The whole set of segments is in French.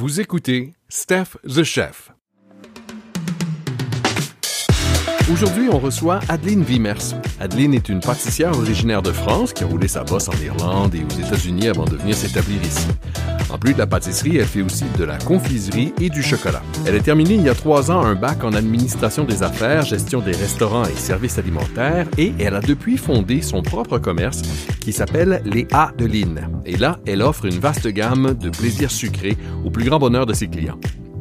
Vous écoutez Steph the Chef. Aujourd'hui, on reçoit Adeline Wiemers. Adeline est une pâtissière originaire de France qui a roulé sa bosse en Irlande et aux États-Unis avant de venir s'établir ici. En plus de la pâtisserie, elle fait aussi de la confiserie et du chocolat. Elle a terminé il y a trois ans un bac en administration des affaires, gestion des restaurants et services alimentaires et elle a depuis fondé son propre commerce qui s'appelle Les A de Et là, elle offre une vaste gamme de plaisirs sucrés au plus grand bonheur de ses clients.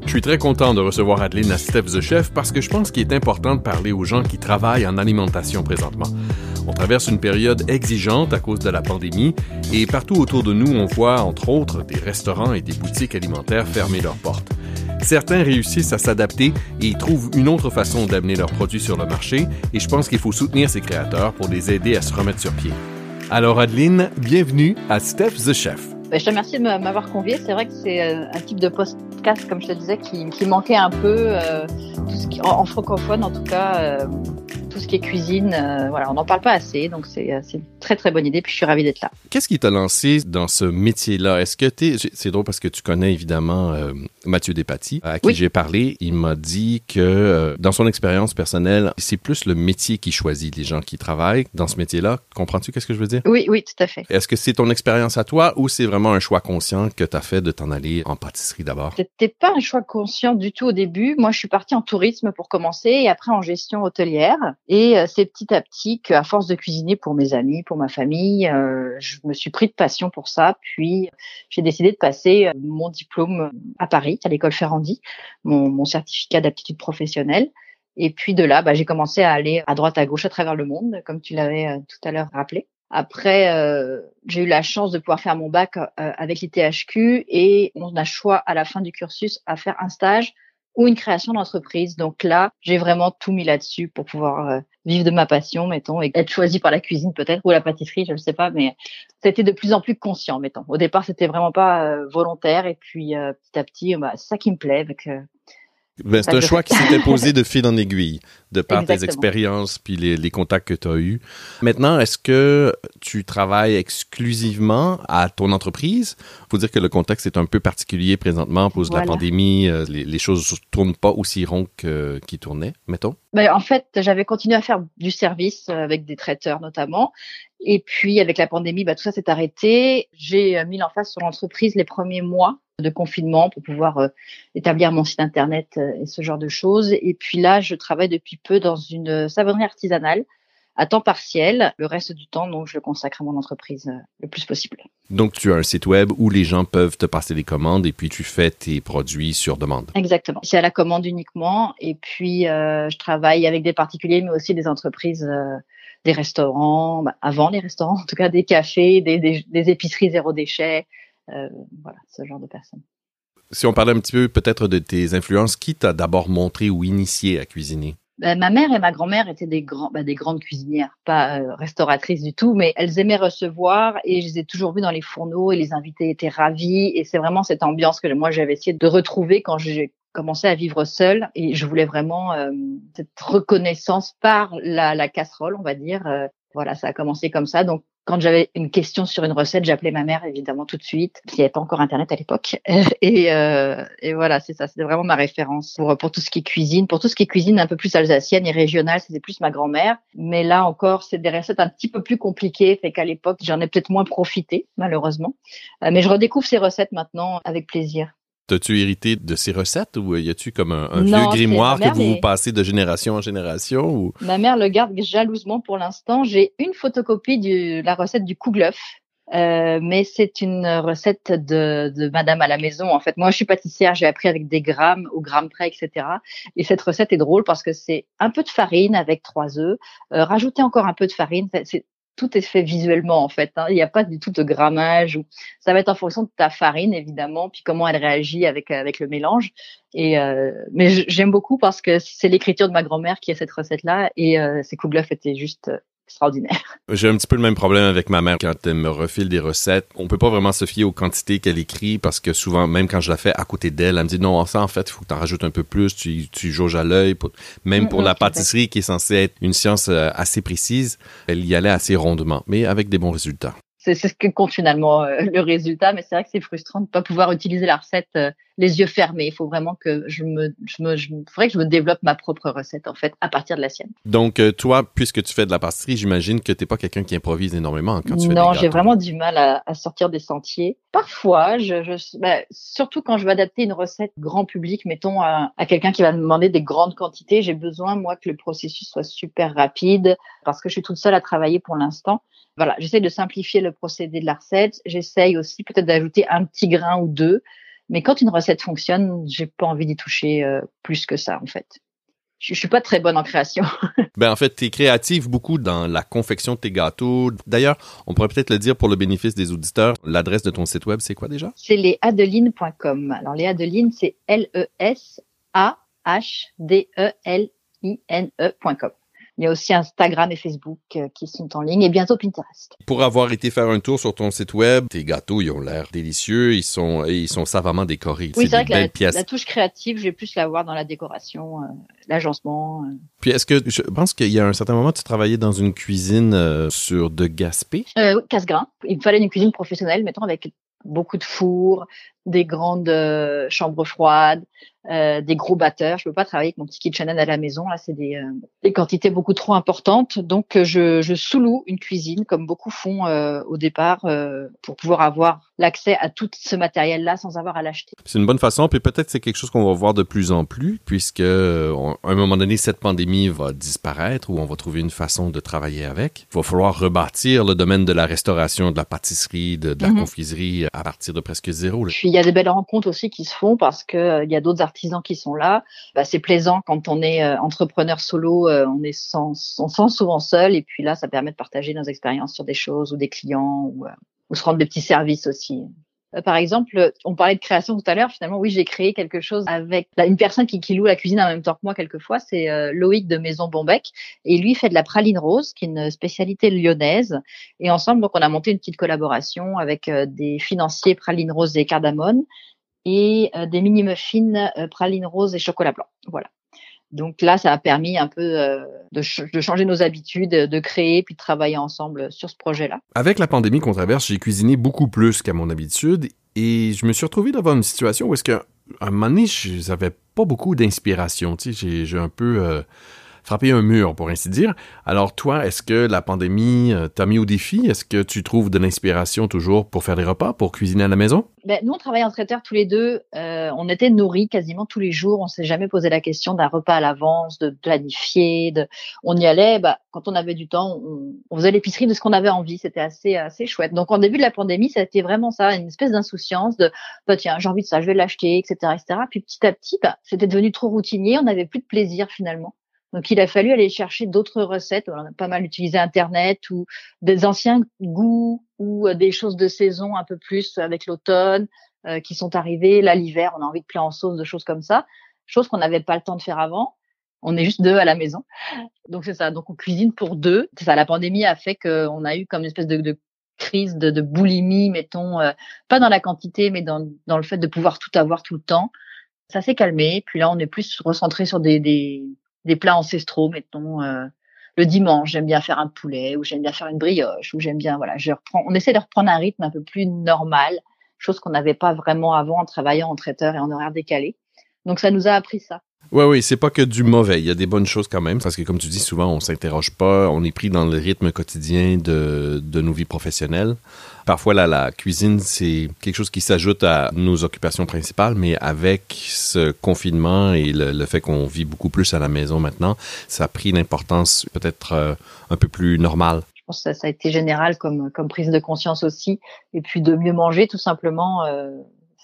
Je suis très content de recevoir Adeline à Steph the Chef parce que je pense qu'il est important de parler aux gens qui travaillent en alimentation présentement. On traverse une période exigeante à cause de la pandémie et partout autour de nous, on voit entre autres des restaurants et des boutiques alimentaires fermer leurs portes. Certains réussissent à s'adapter et trouvent une autre façon d'amener leurs produits sur le marché et je pense qu'il faut soutenir ces créateurs pour les aider à se remettre sur pied. Alors Adeline, bienvenue à Steph the Chef. Ben, je te remercie de m'avoir convié. C'est vrai que c'est euh, un type de comme je te disais, qui, qui manquait un peu, euh, tout ce qui, en, francophone en tout cas. Tout ce qui est cuisine, euh, voilà, on n'en parle pas assez, donc euh, c'est une très très bonne idée. Puis je suis ravie d'être là. Qu'est-ce qui t'a lancé dans ce métier-là? Est-ce que tu c'est drôle parce que tu connais évidemment euh, Mathieu Despatie, à qui j'ai parlé. Il m'a dit que dans son expérience personnelle, c'est plus le métier qui choisit les gens qui travaillent dans ce métier-là. Comprends-tu qu'est-ce que je veux dire? Oui, oui, tout à fait. Est-ce que c'est ton expérience à toi ou c'est vraiment un choix conscient que tu as fait de t'en aller en pâtisserie d'abord? C'était pas un choix conscient du tout au début. Moi, je suis partie en tourisme pour commencer et après en gestion hôtelière. Et euh, c'est petit à petit qu'à force de cuisiner pour mes amis, pour ma famille, euh, je me suis pris de passion pour ça. Puis j'ai décidé de passer euh, mon diplôme à Paris, à l'école Ferrandi, mon, certificat d'aptitude professionnelle. Et puis de là, bah, j'ai commencé à aller à droite à gauche à travers le monde, comme tu l'avais tout à l'heure rappelé. Après, j'ai eu la chance de pouvoir faire mon bac avec l'ITHQ et on a choix à la fin du cursus à faire un stage ou une création d'entreprise. Donc là, j'ai vraiment tout mis là-dessus pour pouvoir euh, vivre de ma passion, mettons, et être choisi par la cuisine peut-être ou la pâtisserie, je ne sais pas, mais c'était de plus en plus conscient, mettons. Au départ, c'était vraiment pas euh, volontaire, et puis euh, petit à petit, bah, ça qui me plaît, avec ben, c'est un choix qui s'était posé de fil en aiguille, de par tes expériences puis les, les contacts que tu as eus. Maintenant, est-ce que tu travailles exclusivement à ton entreprise? faut dire que le contexte est un peu particulier présentement à cause de la pandémie. Euh, les, les choses ne tournent pas aussi rond qu'ils tournaient, mettons. Ben, en fait, j'avais continué à faire du service euh, avec des traiteurs notamment. Et puis, avec la pandémie, ben, tout ça s'est arrêté. J'ai euh, mis l'emphase sur l'entreprise les premiers mois de confinement pour pouvoir euh, établir mon site internet euh, et ce genre de choses. Et puis là, je travaille depuis peu dans une savonnerie artisanale à temps partiel. Le reste du temps, donc, je le consacre à mon entreprise euh, le plus possible. Donc, tu as un site web où les gens peuvent te passer des commandes et puis tu fais tes produits sur demande. Exactement. C'est à la commande uniquement. Et puis, je travaille avec des particuliers, mais aussi des entreprises, des restaurants, bah, avant les restaurants, en tout cas des cafés, des, des épiceries zéro déchet, euh, voilà, ce genre de personnes. Si on parlait un petit peu peut-être de tes influences, qui t'a d'abord montré ou initié à cuisiner? Ben, ma mère et ma grand-mère étaient des, grands, ben, des grandes cuisinières, pas euh, restauratrices du tout, mais elles aimaient recevoir et je les ai toujours vues dans les fourneaux et les invités étaient ravis. Et c'est vraiment cette ambiance que moi j'avais essayé de retrouver quand j'ai commencé à vivre seule et je voulais vraiment euh, cette reconnaissance par la, la, casserole, on va dire. voilà, ça a commencé comme ça. Donc quand j'avais une question sur une recette, j'appelais ma mère évidemment tout de suite. Il n'y avait pas encore Internet à l'époque. Et, euh, et, voilà, c'est ça. C'était vraiment ma référence pour, pour tout ce qui est cuisine. Pour tout ce qui est cuisine un peu plus alsacienne et régionale, c'était plus ma grand-mère. Mais là encore, c'est des recettes un petit peu plus compliquées. Fait qu'à l'époque, j'en ai peut-être moins profité, malheureusement. Euh, mais je redécouvre ces recettes maintenant avec plaisir. T'as-tu hérité de ces recettes ou y a-tu comme un, vieux grimoire que vous, vous passez de génération en génération ou? Ma mère le garde jalousement pour l'instant. J'ai une photocopie de la recette du kouglof. Euh, mais c'est une recette de, de Madame à la maison. En fait, moi, je suis pâtissière, j'ai appris avec des grammes, au gramme près, etc. Et cette recette est drôle parce que c'est un peu de farine avec trois œufs, euh, rajouter encore un peu de farine. C'est tout est fait visuellement en fait. Hein. Il n'y a pas du tout de grammage. Ou... Ça va être en fonction de ta farine évidemment, puis comment elle réagit avec avec le mélange. Et euh, mais j'aime beaucoup parce que c'est l'écriture de ma grand-mère qui a cette recette là et euh, ces kouglof étaient juste extraordinaire. J'ai un petit peu le même problème avec ma mère quand elle me refile des recettes. On peut pas vraiment se fier aux quantités qu'elle écrit parce que souvent, même quand je la fais à côté d'elle, elle me dit non, ça en fait, il faut que tu en rajoutes un peu plus, tu, tu jauges à l'œil. Même pour la pâtisserie qui est censée être une science euh, assez précise, elle y allait assez rondement, mais avec des bons résultats c'est ce que compte finalement euh, le résultat, mais c'est vrai que c'est frustrant de ne pas pouvoir utiliser la recette euh, les yeux fermés. Il faut vraiment que je me, je me, je, faudrait que je me développe ma propre recette en fait à partir de la sienne. Donc euh, toi, puisque tu fais de la pâtisserie, j'imagine que t'es pas quelqu'un qui improvise énormément quand tu fais Non, j'ai vraiment du mal à, à, sortir des sentiers. Parfois, je, je bah, surtout quand je veux adapter une recette grand public, mettons à, à quelqu'un qui va me demander des grandes quantités, j'ai besoin moi que le processus soit super rapide parce que je suis toute seule à travailler pour l'instant voilà, j'essaie de simplifier le procédé de la recette. J'essaye aussi peut-être d'ajouter un petit grain ou deux. Mais quand une recette fonctionne, j'ai pas envie d'y toucher euh, plus que ça, en fait. Je, je suis pas très bonne en création. ben en fait, tu es créative beaucoup dans la confection de tes gâteaux. D'ailleurs, on pourrait peut-être le dire pour le bénéfice des auditeurs. L'adresse de ton site web, c'est quoi déjà? C'est lesadelines.com. Alors les Adelines, c'est L E S A H D E L I N E.com. Il y a aussi Instagram et Facebook euh, qui sont en ligne et bientôt Pinterest. Pour avoir été faire un tour sur ton site web, tes gâteaux, ils ont l'air délicieux, ils sont, ils sont savamment décorés. Oui, c'est vrai que la, la, touche créative, je vais plus la voir dans la décoration, euh, l'agencement. Euh. Puis est-ce que, je pense qu'il y a un certain moment, tu travaillais dans une cuisine sur de Gaspé? Euh, casse-grain. Il me fallait une cuisine professionnelle, mettons, avec beaucoup de fours, des grandes chambres froides, euh, des gros batteurs. Je peux pas travailler avec mon petit KitchenAid à la maison. Là, c'est des, euh, des, quantités beaucoup trop importantes. Donc, euh, je, je sous-loue une cuisine, comme beaucoup font au départ, pour pouvoir avoir l'accès à tout ce matériel-là sans avoir à l'acheter. C'est une bonne façon. Puis peut-être c'est quelque chose qu'on va voir de plus en plus, puisque à un moment donné, cette pandémie va disparaître ou on va trouver une façon de travailler avec. Il va falloir rebâtir le domaine de la restauration, de la pâtisserie, de, la mm-hmm. confiserie à partir de presque zéro. Puis y a des belles rencontres aussi qui se font parce que il y a d'autres artisans qui sont là. Bah, c'est plaisant quand on est euh, entrepreneur solo, euh, on est sans, on sent souvent seul et puis là, ça permet de partager nos expériences sur des choses ou des clients ou, euh, ou se rendre des petits services aussi. Par exemple, on parlait de création tout à l'heure. Finalement, oui, j'ai créé quelque chose avec une personne qui, qui, loue la cuisine en même temps que moi quelquefois. C'est Loïc de Maison Bombec et lui fait de la praline rose, qui est une spécialité lyonnaise. Et ensemble, donc, on a monté une petite collaboration avec des financiers praline rose et cardamone et euh, des mini muffins euh, praline rose et chocolat blanc. Voilà. Donc là, ça a permis un peu euh, de, changer nos habitudes, de créer puis de travailler ensemble sur ce projet-là. Avec la pandémie qu'on traverse, j'ai cuisiné beaucoup plus qu'à mon habitude et je me suis retrouvé devant une situation où est-ce qu'à un moment donné, j'avais pas beaucoup d'inspiration. Tu sais, j'ai un peu frapper un mur, pour ainsi dire. Alors toi, est-ce que la pandémie euh, t'a mis au défi? Est-ce que tu trouves de l'inspiration toujours pour faire des repas, pour cuisiner à la maison? Ben, nous, on travaille en traiteur tous les deux. Euh, on était nourris quasiment tous les jours. On s'est jamais posé la question d'un repas à l'avance, de planifier. De... On y allait. Bah, quand on avait du temps, on, faisait l'épicerie de ce qu'on avait envie. C'était assez assez chouette. Donc, en début de la pandémie, ça a été vraiment ça, une espèce d'insouciance de bah, tiens, j'ai envie de ça, je vais l'acheter, etc., etc. Puis petit à petit, bah, c'était devenu trop routinier. On n'avait plus de plaisir finalement. Donc, il a fallu aller chercher d'autres recettes. On a pas mal utilisé Internet ou des anciens goûts ou euh, des choses de saison un peu plus avec l'automne euh, qui sont arrivées. Là, l'hiver, on a envie de plats en sauce, de choses comme ça. Choses qu'on n'avait pas le temps de faire avant. On est juste deux à la maison. Donc, c'est ça. Donc, on cuisine pour deux. C'est ça. La pandémie a fait qu'on a eu comme une espèce de, crise de, de, boulimie, mettons, euh, pas dans la quantité, mais dans, dans le fait de pouvoir tout avoir tout le temps. Ça s'est calmé. Puis là, on est plus recentré sur des, des des plats ancestraux, mettons. Euh, le dimanche, j'aime bien faire un poulet, ou j'aime bien faire une brioche, ou j'aime bien, voilà, je reprends, on essaie de reprendre un rythme un peu plus normal, chose qu'on n'avait pas vraiment avant en travaillant en traiteur et en horaire décalé. Donc ça nous a appris ça. Oui, oui, c'est pas que du mauvais. Il y a des bonnes choses quand même, parce que comme tu dis souvent, on s'interroge pas, on est pris dans le rythme quotidien de, de nos vies professionnelles. Parfois, là, la cuisine, c'est quelque chose qui s'ajoute à nos occupations principales, mais avec ce confinement et le, fait qu'on vit beaucoup plus à la maison maintenant, ça a pris une importance peut-être euh, un peu plus normale. Je pense que ça, a été général comme, comme prise de conscience aussi. Et puis de mieux manger, tout simplement. Euh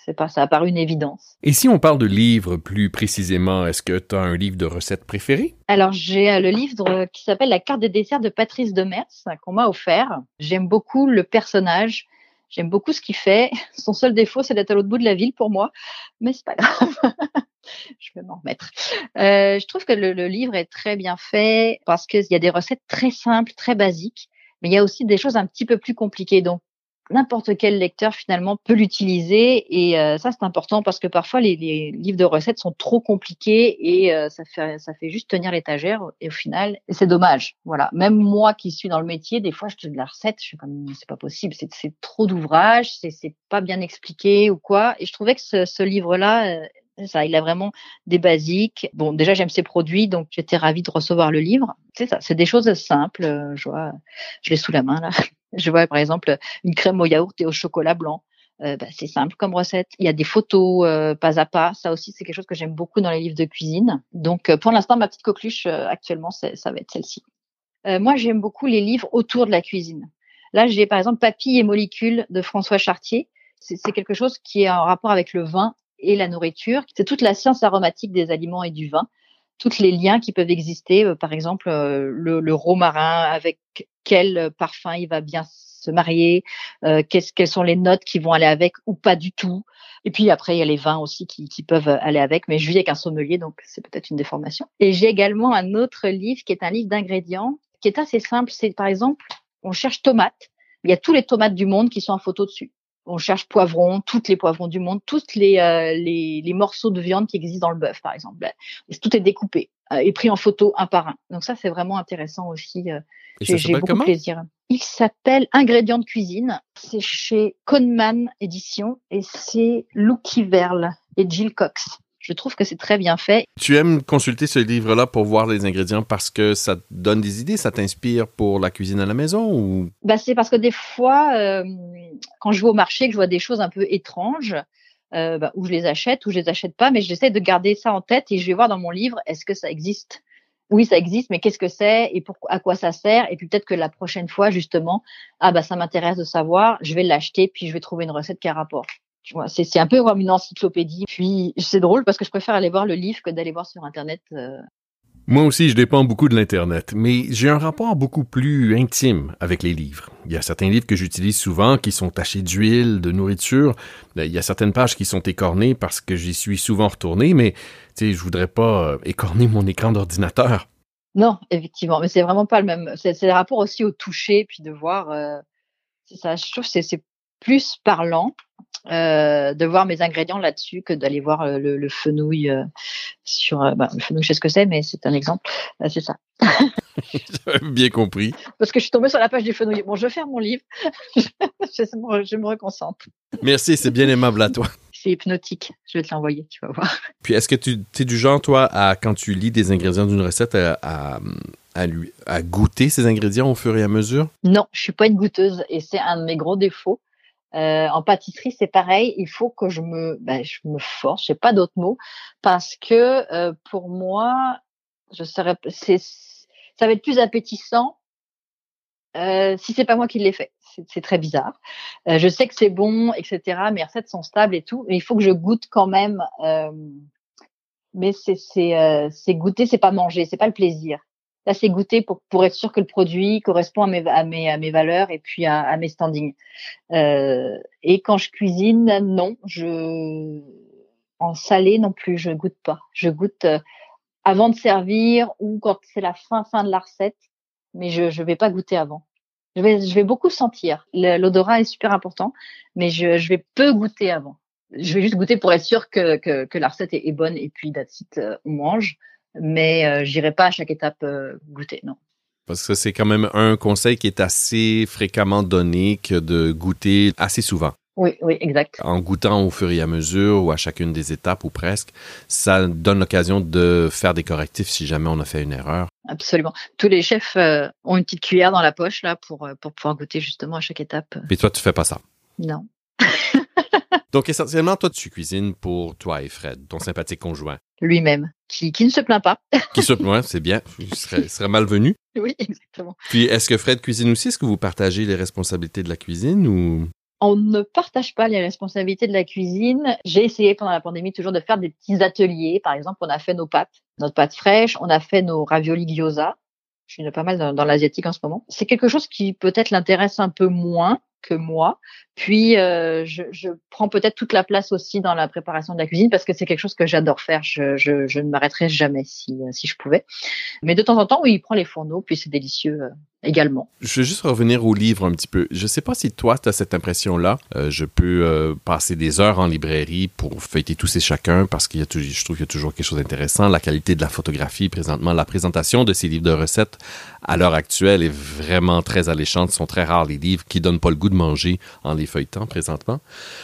c'est pas, ça a paru une évidence. Et si on parle de livres plus précisément, est-ce que tu as un livre de recettes préféré? Alors, j'ai euh, le livre qui s'appelle La carte des desserts de Patrice Demers qu'on m'a offert. J'aime beaucoup le personnage. J'aime beaucoup ce qu'il fait. Son seul défaut, c'est d'être à l'autre bout de la ville pour moi, mais c'est pas grave. je vais m'en remettre. Euh, je trouve que le, le, livre est très bien fait parce qu'il y a des recettes très simples, très basiques, mais il y a aussi des choses un petit peu plus compliquées. Donc, n'importe quel lecteur finalement peut l'utiliser et euh, ça c'est important parce que parfois les, les, livres de recettes sont trop compliqués et euh, ça fait ça fait juste tenir l'étagère et au final c'est dommage voilà même moi qui suis dans le métier des fois je te de la recette je suis comme c'est pas possible c'est c'est trop d'ouvrages c'est c'est pas bien expliqué ou quoi et je trouvais que ce, ce livre là euh, ça, il a vraiment des basiques. Bon, déjà j'aime ses produits, donc j'étais ravie de recevoir le livre. C'est ça, c'est des choses simples. Je vois, je l'ai sous la main là. Je vois par exemple une crème au yaourt et au chocolat blanc. Euh, bah, c'est simple comme recette. Il y a des photos euh, pas à pas. Ça aussi, c'est quelque chose que j'aime beaucoup dans les livres de cuisine. Donc, euh, pour l'instant, ma petite coqueluche actuellement, ça va être celle-ci. moi, j'aime beaucoup les livres autour de la cuisine. Là, j'ai par exemple Papilles et molécules de François Chartier. C'est quelque chose qui est en rapport avec le vin et la nourriture. C'est toute la science aromatique des aliments et du vin tous les liens qui peuvent exister. par exemple, le, le romarin avec quel parfum il va bien se marier, euh, quelles sont les notes qui vont aller avec ou pas du tout. Et puis après, il y a les vins aussi qui, qui peuvent aller avec, mais je vis avec un sommelier, donc c'est peut-être une déformation. Et j'ai également un autre livre qui est un livre d'ingrédients, qui est assez simple. C'est par exemple, on cherche tomates. Il y a tous les tomates du monde qui sont en photo dessus. On cherche poivrons, toutes les poivrons du monde, tous les, euh, les, les, morceaux de viande qui existent dans le bœuf, par exemple. Tout est découpé euh, et pris en photo un par un? Donc ça, c'est vraiment intéressant aussi. Euh, j'ai beaucoup de plaisir. Il s'appelle Ingrédients de cuisine. C'est chez Conman Édition et c'est Lucky Verle et Jill Cox. Je trouve que c'est très bien fait. Tu aimes consulter ce livre-là pour voir les ingrédients parce que ça te donne des idées, ça t'inspire pour la cuisine à la maison ou? Bah, c'est parce que des fois, euh, quand je vais au marché, que je vois des choses un peu étranges, euh, bah, où je les achète ou je les achète pas, mais j'essaie de garder ça en tête et je vais voir dans mon livre est-ce que ça existe? Oui, ça existe, mais qu'est-ce que c'est et pour, à quoi ça sert? Et puis peut-être que la prochaine fois, justement, ah bah ça m'intéresse de savoir, je vais l'acheter, puis je vais trouver une recette qui a rapport. Tu vois, c'est, un peu comme une encyclopédie. Puis c'est drôle parce que je préfère aller voir le livre que d'aller voir sur Internet euh, moi aussi, je dépends beaucoup de l'Internet, mais j'ai un rapport beaucoup plus intime avec les livres. Il y a certains livres que j'utilise souvent qui sont tachés d'huile, de nourriture. Il y a certaines pages qui sont écornées parce que j'y suis souvent retourné, mais tu sais, je voudrais pas euh, écorner mon écran d'ordinateur. Non, effectivement, mais c'est vraiment pas le même. C'est, le rapport aussi au toucher, puis de voir. Euh, ça, je trouve que c'est plus parlant euh, de voir mes ingrédients là-dessus que d'aller voir euh, le, le, fenouil euh, sur euh, bah, le fenouil je sais ce que c'est mais c'est un exemple. C'est ça. Bien compris. Parce que je suis tombée sur la page du fenouil. Bon je ferme mon livre. Je, je, me reconcentre. Merci c'est bien aimable à toi. C'est hypnotique. Je vais te l'envoyer tu vas voir. Puis est-ce que tu es du genre toi à quand tu lis des ingrédients d'une recette à, à à, lui, à goûter ces ingrédients au fur et à mesure? Non, je suis pas une goûteuse et c'est un de mes gros défauts. Euh, en pâtisserie, c'est pareil. Il faut que je me, ben, je me force. J'ai pas d'autres mots parce que euh, pour moi, je serais, ça va être plus appétissant euh, si c'est pas moi qui l'ai fait. C'est très bizarre. Euh, je sais que c'est bon, etc. Mes recettes sont stables et tout, mais il faut que je goûte quand même. Euh, mais c'est c'est goûter, c'est pas manger, c'est pas le plaisir assez goûter pour, pour être sûr que le produit correspond à mes, à mes, à mes valeurs et puis à, à mes standings. Euh, et quand je cuisine, non, je en salé non plus, je goûte pas. Je goûte euh, avant de servir ou quand c'est la fin fin de la recette, mais je je vais pas goûter avant. Je vais je vais beaucoup sentir. L'odorat est super important, mais je je vais peu goûter avant. Je vais juste goûter pour être sûr que que, que la recette est, bonne et puis d'attitude euh, on mange mais euh, j'irai pas à chaque étape euh, goûter, non. Parce que c'est quand même un conseil qui est assez fréquemment donné que de goûter assez souvent. Oui, oui, exact. En goûtant au fur et à mesure ou à chacune des étapes ou presque, ça donne l'occasion de faire des correctifs si jamais on a fait une erreur. Absolument. Tous les chefs euh, ont une petite cuillère dans la poche là pour pour pouvoir goûter justement à chaque étape. Et toi, tu fais pas ça Non. Donc essentiellement, toi, tu cuisines pour toi et Fred, ton sympathique conjoint lui-même, qui, qui ne se plaint pas. qui se plaint, c'est bien. Il serait, serait malvenu. Oui, exactement. Puis, est-ce que Fred cuisine aussi? Est-ce que vous partagez les responsabilités de la cuisine ou? On ne partage pas les responsabilités de la cuisine. J'ai essayé pendant la pandémie toujours de faire des petits ateliers. Par exemple, on a fait nos pâtes, notre pâte fraîche, on a fait nos raviolis gyoza. Je suis pas mal dans, dans l'asiatique en ce moment. C'est quelque chose qui peut-être l'intéresse un peu moins que moi. Puis euh, je, prends peut-être toute la place aussi dans la préparation de la cuisine parce que c'est quelque chose que j'adore faire. Je, ne m'arrêterai jamais si, si je pouvais. Mais de temps en temps, oui, il prend les fourneaux, puis c'est délicieux euh, également. Je veux juste revenir au livre un petit peu. Je sais pas si toi, tu as cette impression-là. Euh, je peux euh, passer des heures en librairie pour feuilleter tous et chacun parce qu'il je trouve qu'il y a toujours quelque chose d'intéressant. La qualité de la photographie présentement, la présentation de ces livres de recettes à l'heure actuelle est vraiment très alléchante. Ce sont très rares les livres qui donnent pas le goût de manger en les feuilletant présentement.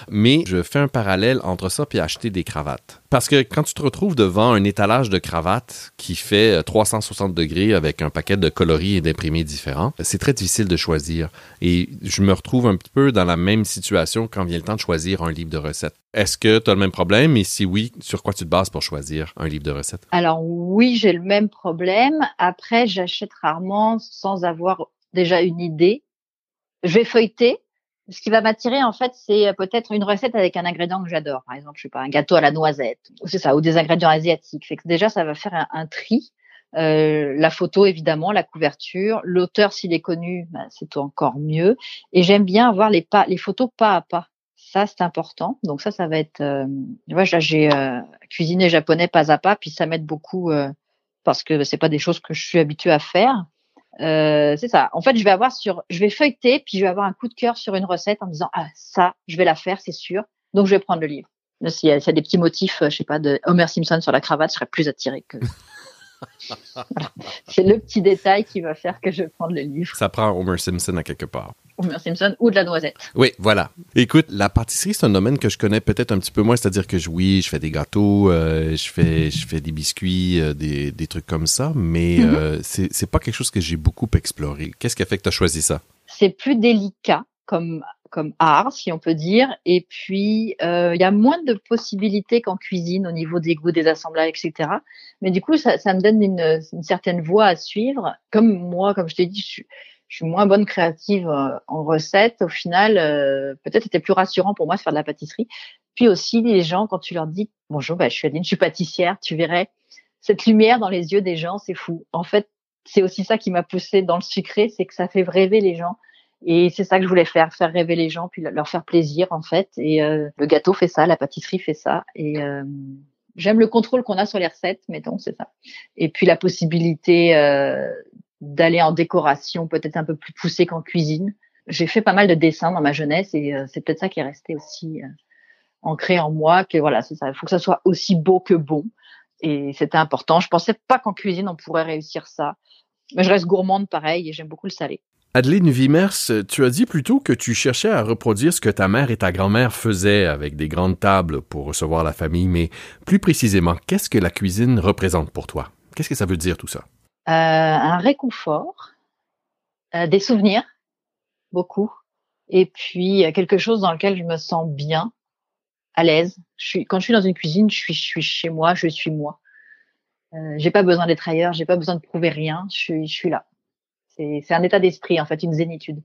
Mais je fais un parallèle entre ça et acheter des cravates. Parce que quand tu te retrouves devant un étalage de cravates qui fait 360 degrés avec un paquet de coloris et d'imprimés différents, c'est très difficile de choisir. Et je me retrouve un petit peu dans la même situation quand vient le temps de choisir un livre de recettes. Est-ce que tu as le même problème? Et si oui, sur quoi tu te bases pour choisir un livre de recettes? Alors oui, j'ai le même problème. Après, j'achète rarement sans avoir déjà une idée. Je vais feuilleter ce qui va m'attirer en fait, c'est euh, peut-être une recette avec un ingrédient que j'adore. Par exemple, je sais pas, un gâteau à la noisette, c'est ça, ou des ingrédients asiatiques. Fait que déjà, ça va faire un, tri. Euh, la photo évidemment, la couverture, l'auteur s'il est connu, ben, c'est encore mieux. Et j'aime bien avoir les pas, les photos pas à pas. Ça c'est important. Donc ça, ça va être. Euh, vois, j'ai euh, cuisiné japonais pas à pas, puis ça m'aide beaucoup euh, parce que c'est pas des choses que je suis habituée à faire. Euh, c'est ça. En fait, je vais avoir sur, je vais feuilleter, puis je vais avoir un coup de cœur sur une recette en me disant ah ça, je vais la faire, c'est sûr. Donc je vais prendre le livre. S'il y, a des petits motifs, euh, je sais pas, de Homer Simpson sur la cravate, je serais plus attiré que. C'est le petit détail qui va faire que je vais prendre le livre. Ça prend Homer Simpson à quelque part. Homer Simpson ou de la noisette. Oui, voilà. Écoute, la pâtisserie, c'est un domaine que je connais peut-être un petit peu moins, c'est-à-dire que oui, je fais des gâteaux, euh, je fais je fais des biscuits, euh, des, des, trucs comme ça, mais mm -hmm. euh, c'est pas quelque chose que j'ai beaucoup exploré. Qu'est-ce qui a fait que tu as choisi ça? C'est plus délicat comme comme art, si on peut dire. Et puis, il y a moins de possibilités qu'en cuisine au niveau des goûts, des assemblages, etc. Mais du coup, ça, ça me donne une, une, certaine voie à suivre. Comme moi, comme je t'ai dit, je suis, je suis moins bonne créative en recette. Au final, euh, peut-être c'était plus rassurant pour moi de faire de la pâtisserie. Puis aussi, les gens, quand tu leur dis bonjour, bah, je suis Adeline, je suis pâtissière, tu verrais cette lumière dans les yeux des gens, c'est fou. En fait, c'est aussi ça qui m'a poussée dans le sucré, c'est que ça fait rêver les gens. Et c'est ça que je voulais faire, faire rêver les gens, puis leur faire plaisir en fait. Et euh, le gâteau fait ça, la pâtisserie fait ça. Et euh, j'aime le contrôle qu'on a sur les recettes, mettons, c'est ça. Et puis la possibilité euh, d'aller en décoration peut-être un peu plus poussée qu'en cuisine. J'ai fait pas mal de dessins dans ma jeunesse et euh, c'est peut-être ça qui est resté aussi euh, ancré en moi que voilà, ça, il faut que ça soit aussi beau que bon et c'était important. Je pensais pas qu'en cuisine on pourrait réussir ça. Mais je reste gourmande pareil et j'aime beaucoup le salé. Adeline Vimers, tu as dit plutôt que tu cherchais à reproduire ce que ta mère et ta grand-mère faisaient avec des grandes tables pour recevoir la famille, mais plus précisément, qu'est-ce que la cuisine représente pour toi? Qu'est-ce que ça veut dire tout ça? Euh, un réconfort, euh, des souvenirs, beaucoup, et puis quelque chose dans lequel je me sens bien, à l'aise. Je suis, quand je suis dans une cuisine, je suis, je suis chez moi, je suis moi. Euh, j'ai pas besoin d'être ailleurs, j'ai pas besoin de prouver rien, je suis, je suis là. C'est un état d'esprit, en fait, une zénitude.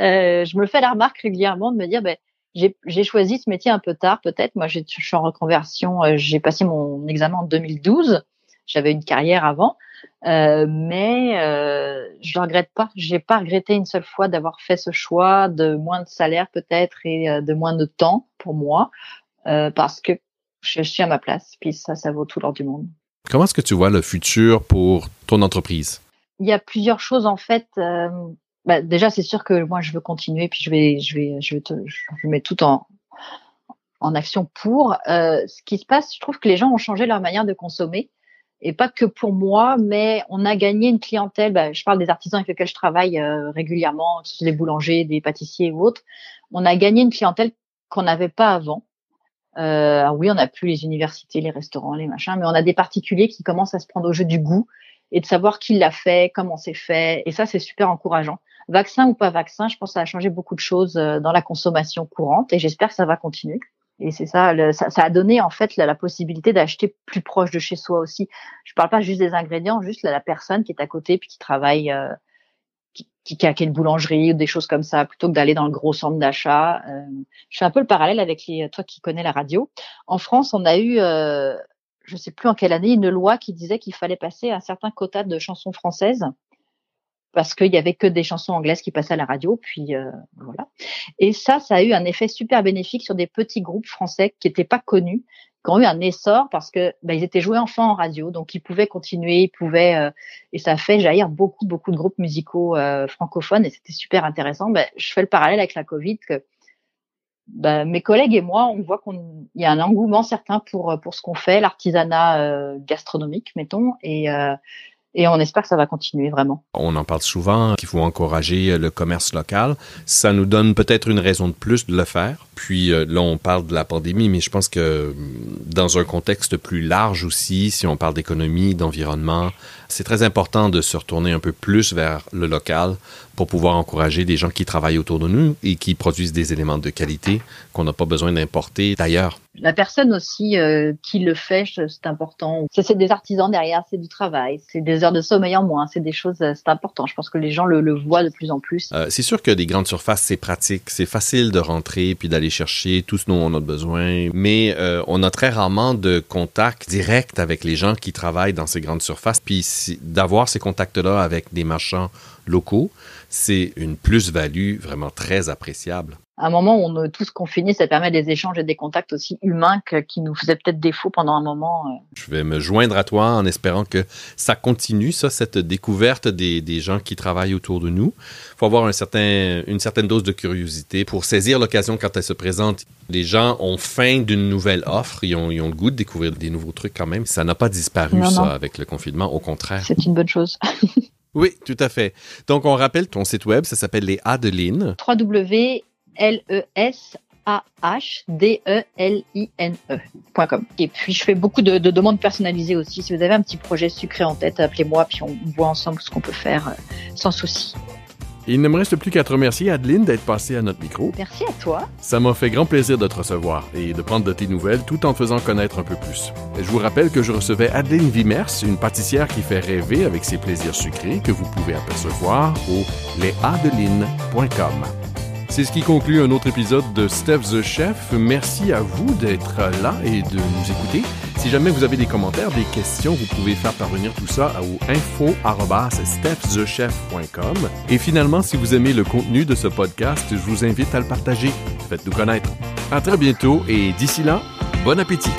Euh, je me fais la remarque régulièrement de me dire, ben, j'ai choisi ce métier un peu tard, peut-être. Moi, je suis en reconversion. Euh, j'ai passé mon examen en 2012. J'avais une carrière avant, euh, mais euh, je ne regrette pas. J'ai pas regretté une seule fois d'avoir fait ce choix de moins de salaire peut-être et euh, de moins de temps pour moi, euh, parce que je suis à ma place. Puis ça, ça vaut tout l'or du monde. Comment est-ce que tu vois le futur pour ton entreprise? Il y a plusieurs choses en fait. Bah, déjà, c'est sûr que moi, je veux continuer, puis je vais, je vais, je vais, te, je mets tout en en action pour. Euh, ce qui se passe, je trouve que les gens ont changé leur manière de consommer et pas que pour moi, mais on a gagné une clientèle. Bah, je parle des artisans avec lesquels je travaille euh, régulièrement, des boulangers, des pâtissiers ou autres. On a gagné une clientèle qu'on n'avait pas avant. Euh, oui, on n'a plus les universités, les restaurants, les machins, mais on a des particuliers qui commencent à se prendre au jeu du goût et de savoir qui l'a fait, comment c'est fait. Et ça, c'est super encourageant. Vaccin ou pas vaccin, je pense que ça a changé beaucoup de choses euh, dans la consommation courante et j'espère que ça va continuer. Et c'est ça, ça, ça, a donné en fait la, la possibilité d'acheter plus proche de chez soi aussi. Je parle pas juste des ingrédients, juste la, la personne qui est à côté puis qui travaille, euh, qui, qui, qui, une boulangerie ou des choses comme ça, plutôt que d'aller dans le gros centre d'achat. Euh, je fais un peu le parallèle avec les, toi qui connais la radio. En France, on a eu, euh, je sais plus en quelle année, une loi qui disait qu'il fallait passer un certain quota de chansons françaises parce qu'il y avait que des chansons anglaises qui passaient à la radio. Puis euh, voilà. Et ça, ça a eu un effet super bénéfique sur des petits groupes français qui n'étaient pas connus, qui ont eu un essor parce que bah, ils étaient joués enfants en radio, donc ils pouvaient continuer, ils pouvaient, euh, et ça a fait jaillir beaucoup beaucoup de groupes musicaux euh, francophones et c'était super intéressant. Bah, je fais le parallèle avec la Covid que bah, mes collègues et moi, on voit qu'il y a un engouement certain pour pour ce qu'on fait, l'artisanat gastronomique, mettons, et et on espère que ça va continuer vraiment. On en parle souvent qu'il faut encourager le commerce local. Ça nous donne peut-être une raison de plus de le faire. Puis euh, là, on parle de la pandémie, mais je pense que dans un contexte plus large aussi, si on parle d'économie, d'environnement, c'est très important de se retourner un peu plus vers le local pour pouvoir encourager des gens qui travaillent autour de nous et qui produisent des éléments de qualité qu'on n'a pas besoin d'importer d'ailleurs. La personne aussi euh, qui le fait, c'est important. C'est des artisans derrière, c'est du travail, c'est des heures de sommeil en moins, c'est des choses, euh, c'est important. Je pense que les gens le, voient de plus en plus. Euh, c'est sûr que des grandes surfaces, c'est pratique, c'est facile de rentrer puis d'aller chercher tout ce dont on a besoin, mais on a très rarement de contact direct avec les gens qui travaillent dans ces grandes surfaces. Puis d'avoir ces contacts-là avec des marchands locaux, c'est une plus-value vraiment très appréciable. À un moment où on a tous confinés, ça permet des échanges et des contacts aussi humains qui nous faisaient peut-être défaut pendant un moment. Euh. Je vais me joindre à toi en espérant que ça continue, ça, cette découverte des, des gens qui travaillent autour de nous. Il faut avoir un certain, une certaine dose de curiosité pour saisir l'occasion quand elle se présente. Les gens ont faim d'une nouvelle offre, ils ont, ils ont, le goût de découvrir des nouveaux trucs quand même. Ça n'a pas disparu, ça, avec le confinement, au contraire. C'est une bonne chose. Oui, tout à fait. Donc, on rappelle ton site web, ça s'appelle les Adelines. www.lesahdelines.com. Et puis, je fais beaucoup de, demandes personnalisées aussi. Si vous avez un petit projet sucré en tête, appelez-moi, puis on voit ensemble ce qu'on peut faire euh, sans souci. Il ne me reste plus qu'à te remercier, Adeline, d'être passée à notre micro. Merci à toi. Ça m'a fait grand plaisir de te recevoir et de prendre de tes nouvelles tout en te faisant connaître un peu plus. je vous rappelle que je recevais Adeline Vimers, une pâtissière qui fait rêver avec ses plaisirs sucrés que vous pouvez apercevoir au lesadelines.com. C'est ce qui conclut un autre épisode de Steph the Chef. Merci à vous d'être là et de nous écouter. Si jamais vous avez des commentaires, des questions, vous pouvez faire parvenir tout ça au info@stephthechef.com. Et finalement, si vous aimez le contenu de ce podcast, je vous invite à le partager. Faites-nous connaître. À très bientôt et d'ici là, bon appétit.